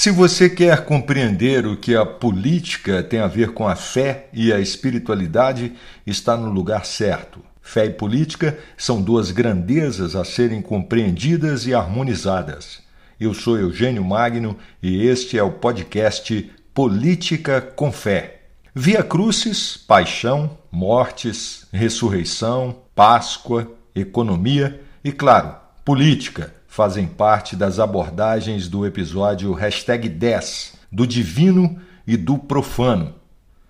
Se você quer compreender o que a política tem a ver com a fé e a espiritualidade, está no lugar certo. Fé e política são duas grandezas a serem compreendidas e harmonizadas. Eu sou Eugênio Magno e este é o podcast Política com Fé. Via Crucis, paixão, mortes, ressurreição, Páscoa, economia e, claro, política fazem parte das abordagens do episódio hashtag 10, do divino e do profano.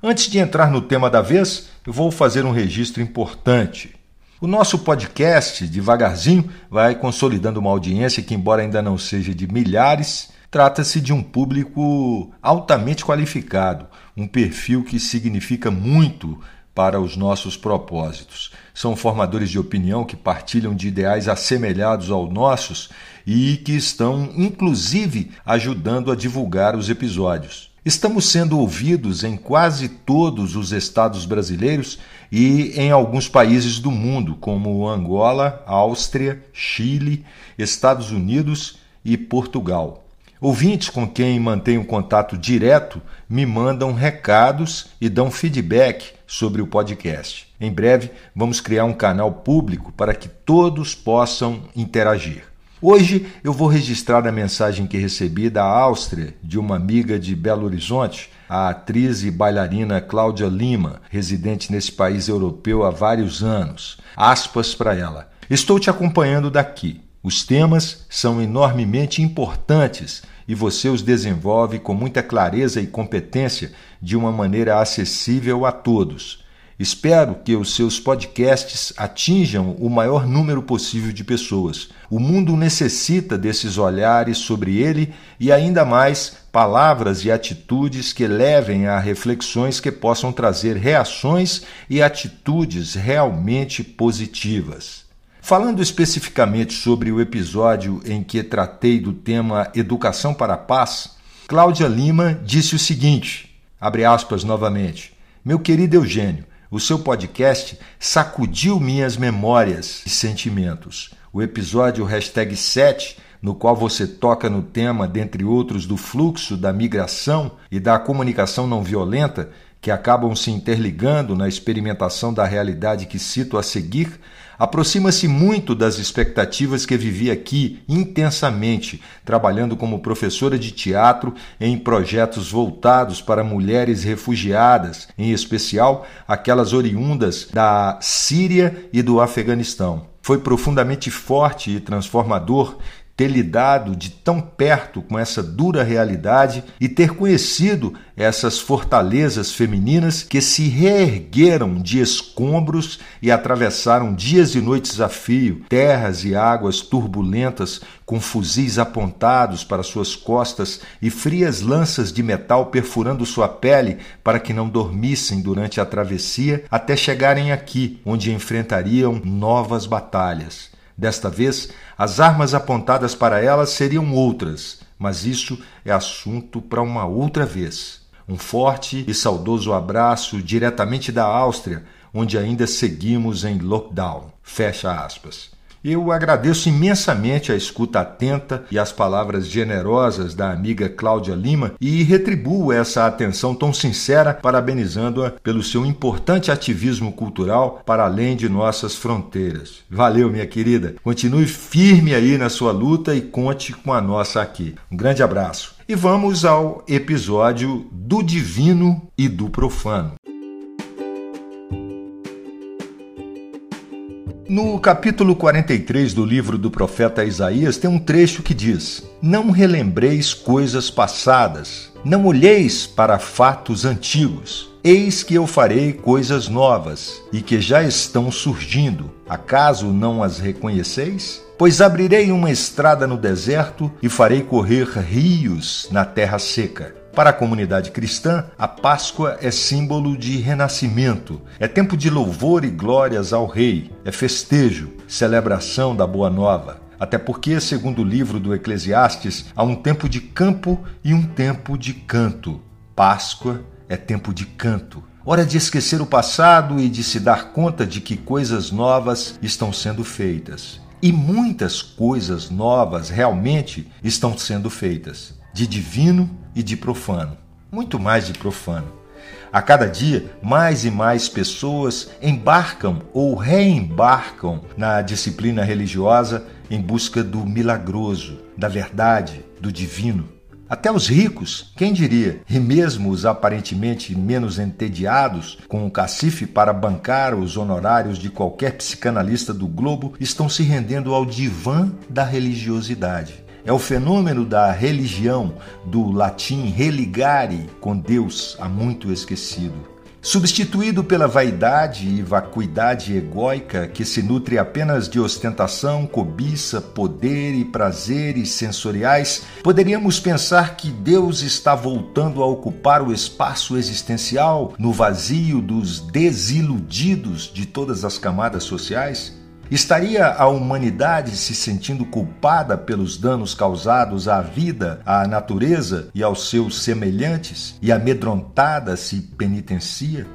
Antes de entrar no tema da vez, eu vou fazer um registro importante. O nosso podcast, devagarzinho, vai consolidando uma audiência que, embora ainda não seja de milhares, trata-se de um público altamente qualificado, um perfil que significa muito para os nossos propósitos. São formadores de opinião que partilham de ideais assemelhados aos nossos e que estão, inclusive, ajudando a divulgar os episódios. Estamos sendo ouvidos em quase todos os estados brasileiros e em alguns países do mundo, como Angola, Áustria, Chile, Estados Unidos e Portugal. Ouvintes com quem mantenho contato direto me mandam recados e dão feedback sobre o podcast. Em breve, vamos criar um canal público para que todos possam interagir. Hoje eu vou registrar a mensagem que recebi da Áustria de uma amiga de Belo Horizonte, a atriz e bailarina Cláudia Lima, residente nesse país europeu há vários anos. Aspas para ela. Estou te acompanhando daqui. Os temas são enormemente importantes e você os desenvolve com muita clareza e competência de uma maneira acessível a todos. Espero que os seus podcasts atinjam o maior número possível de pessoas. O mundo necessita desses olhares sobre ele e ainda mais palavras e atitudes que levem a reflexões que possam trazer reações e atitudes realmente positivas. Falando especificamente sobre o episódio em que tratei do tema Educação para a Paz, Cláudia Lima disse o seguinte: abre aspas novamente. Meu querido Eugênio, o seu podcast sacudiu minhas memórias e sentimentos. O episódio hashtag 7, no qual você toca no tema, dentre outros, do fluxo, da migração e da comunicação não violenta, que acabam se interligando na experimentação da realidade que cito a seguir, aproxima-se muito das expectativas que vivi aqui intensamente, trabalhando como professora de teatro em projetos voltados para mulheres refugiadas, em especial aquelas oriundas da Síria e do Afeganistão. Foi profundamente forte e transformador ter lidado de tão perto com essa dura realidade e ter conhecido essas fortalezas femininas que se reergueram de escombros e atravessaram dias e noites a fio, terras e águas turbulentas com fuzis apontados para suas costas e frias lanças de metal perfurando sua pele para que não dormissem durante a travessia até chegarem aqui, onde enfrentariam novas batalhas. Desta vez, as armas apontadas para elas seriam outras, mas isso é assunto para uma outra vez. Um forte e saudoso abraço diretamente da Áustria, onde ainda seguimos em lockdown. Fecha aspas. Eu agradeço imensamente a escuta atenta e as palavras generosas da amiga Cláudia Lima e retribuo essa atenção tão sincera, parabenizando-a pelo seu importante ativismo cultural para além de nossas fronteiras. Valeu, minha querida. Continue firme aí na sua luta e conte com a nossa aqui. Um grande abraço. E vamos ao episódio do divino e do profano. No capítulo 43 do livro do profeta Isaías tem um trecho que diz: Não relembreis coisas passadas, não olheis para fatos antigos. Eis que eu farei coisas novas e que já estão surgindo. Acaso não as reconheceis? Pois abrirei uma estrada no deserto e farei correr rios na terra seca. Para a comunidade cristã, a Páscoa é símbolo de renascimento, é tempo de louvor e glórias ao Rei, é festejo, celebração da Boa Nova. Até porque, segundo o livro do Eclesiastes, há um tempo de campo e um tempo de canto. Páscoa é tempo de canto. Hora de esquecer o passado e de se dar conta de que coisas novas estão sendo feitas. E muitas coisas novas realmente estão sendo feitas. de divino e de profano, muito mais de profano. A cada dia, mais e mais pessoas embarcam ou reembarcam na disciplina religiosa em busca do milagroso, da verdade, do divino. Até os ricos, quem diria, e mesmo os aparentemente menos entediados, com o cacife para bancar os honorários de qualquer psicanalista do globo, estão se rendendo ao divã da religiosidade. É o fenômeno da religião, do latim religare, com Deus há muito esquecido substituído pela vaidade e vacuidade egóica que se nutre apenas de ostentação, cobiça, poder e prazeres sensoriais, poderíamos pensar que Deus está voltando a ocupar o espaço existencial no vazio dos desiludidos de todas as camadas sociais? Estaria a humanidade se sentindo culpada pelos danos causados à vida, à natureza e aos seus semelhantes e amedrontada se penitencia?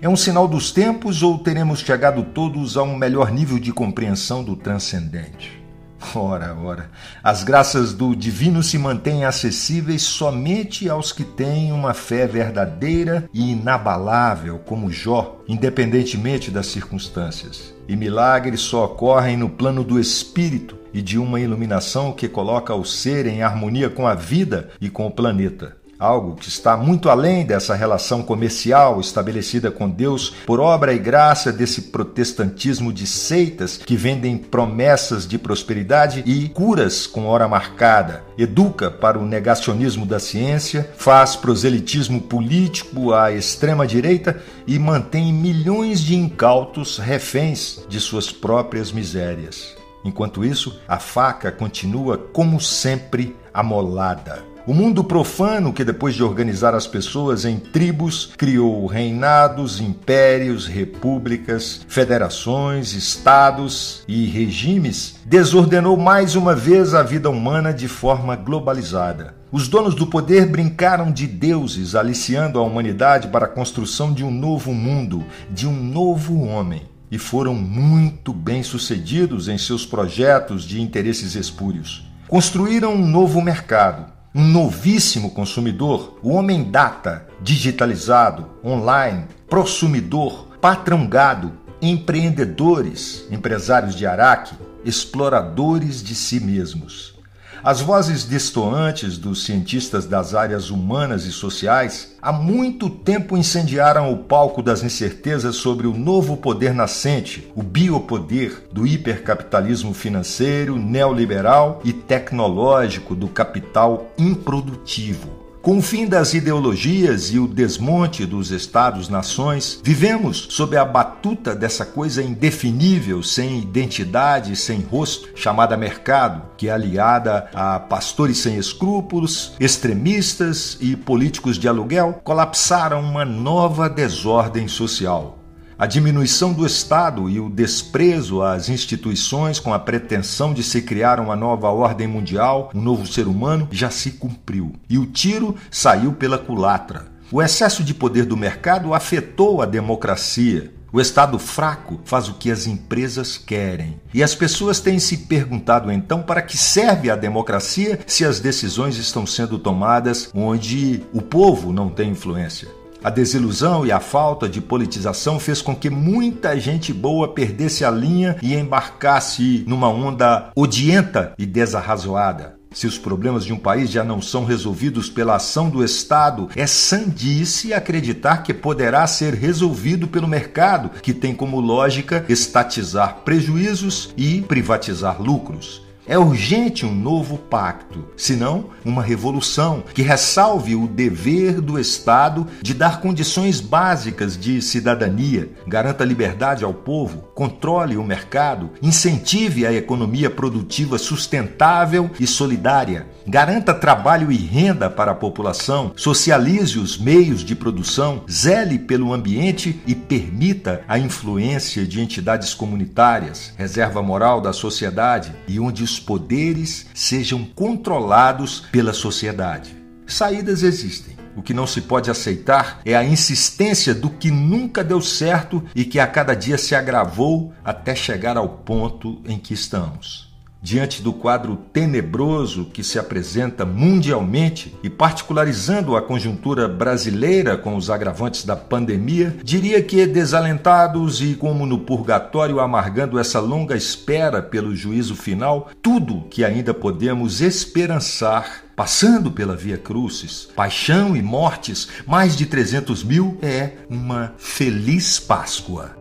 É um sinal dos tempos ou teremos chegado todos a um melhor nível de compreensão do transcendente? Ora, ora, as graças do divino se mantêm acessíveis somente aos que têm uma fé verdadeira e inabalável, como Jó, independentemente das circunstâncias. E milagres só ocorrem no plano do espírito e de uma iluminação que coloca o ser em harmonia com a vida e com o planeta algo que está muito além dessa relação comercial estabelecida com Deus por obra e graça desse protestantismo de seitas que vendem promessas de prosperidade e curas com hora marcada, educa para o negacionismo da ciência, faz proselitismo político à extrema direita e mantém milhões de incautos reféns de suas próprias misérias. Enquanto isso, a faca continua como sempre amolada. O mundo profano, que depois de organizar as pessoas em tribos, criou reinados, impérios, repúblicas, federações, estados e regimes, desordenou mais uma vez a vida humana de forma globalizada. Os donos do poder brincaram de deuses, aliciando a humanidade para a construção de um novo mundo, de um novo homem e foram muito bem sucedidos em seus projetos de interesses espúrios. Construíram um novo mercado, um novíssimo consumidor, o homem data, digitalizado, online, prosumidor, patrão gado, empreendedores, empresários de Araque, exploradores de si mesmos. As vozes destoantes dos cientistas das áreas humanas e sociais há muito tempo incendiaram o palco das incertezas sobre o novo poder nascente, o biopoder do hipercapitalismo financeiro, neoliberal e tecnológico do capital improdutivo. Com o fim das ideologias e o desmonte dos estados-nações, vivemos sob a batuta dessa coisa indefinível, sem identidade, sem rosto, chamada mercado, que é aliada a pastores sem escrúpulos, extremistas e políticos de aluguel, colapsaram uma nova desordem social. A diminuição do Estado e o desprezo às instituições com a pretensão de se criar uma nova ordem mundial, um novo ser humano, já se cumpriu. E o tiro saiu pela culatra. O excesso de poder do mercado afetou a democracia. O Estado fraco faz o que as empresas querem. E as pessoas têm se perguntado então para que serve a democracia se as decisões estão sendo tomadas onde o povo não tem influência. A desilusão e a falta de politização fez com que muita gente boa perdesse a linha e embarcasse numa onda odienta e desarrazoada. Se os problemas de um país já não são resolvidos pela ação do Estado, é sandice acreditar que poderá ser resolvido pelo mercado, que tem como lógica estatizar prejuízos e privatizar lucros. É urgente um novo pacto, senão uma revolução que ressalve o dever do Estado de dar condições básicas de cidadania, garanta liberdade ao povo, controle o mercado, incentive a economia produtiva sustentável e solidária, garanta trabalho e renda para a população, socialize os meios de produção, zele pelo ambiente e permita a influência de entidades comunitárias, reserva moral da sociedade e onde poderes sejam controlados pela sociedade. Saídas existem. O que não se pode aceitar é a insistência do que nunca deu certo e que a cada dia se agravou até chegar ao ponto em que estamos. Diante do quadro tenebroso que se apresenta mundialmente e particularizando a conjuntura brasileira com os agravantes da pandemia, diria que desalentados e como no purgatório amargando essa longa espera pelo juízo final, tudo que ainda podemos esperançar passando pela Via Crucis, paixão e mortes, mais de 300 mil, é uma feliz Páscoa.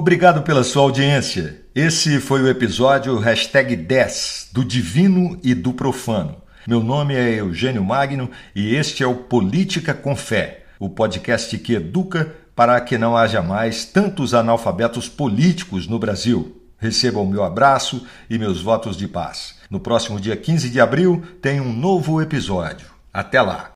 Obrigado pela sua audiência. Esse foi o episódio hashtag 10 do Divino e do Profano. Meu nome é Eugênio Magno e este é o Política com Fé, o podcast que educa para que não haja mais tantos analfabetos políticos no Brasil. Receba o meu abraço e meus votos de paz. No próximo dia 15 de abril tem um novo episódio. Até lá!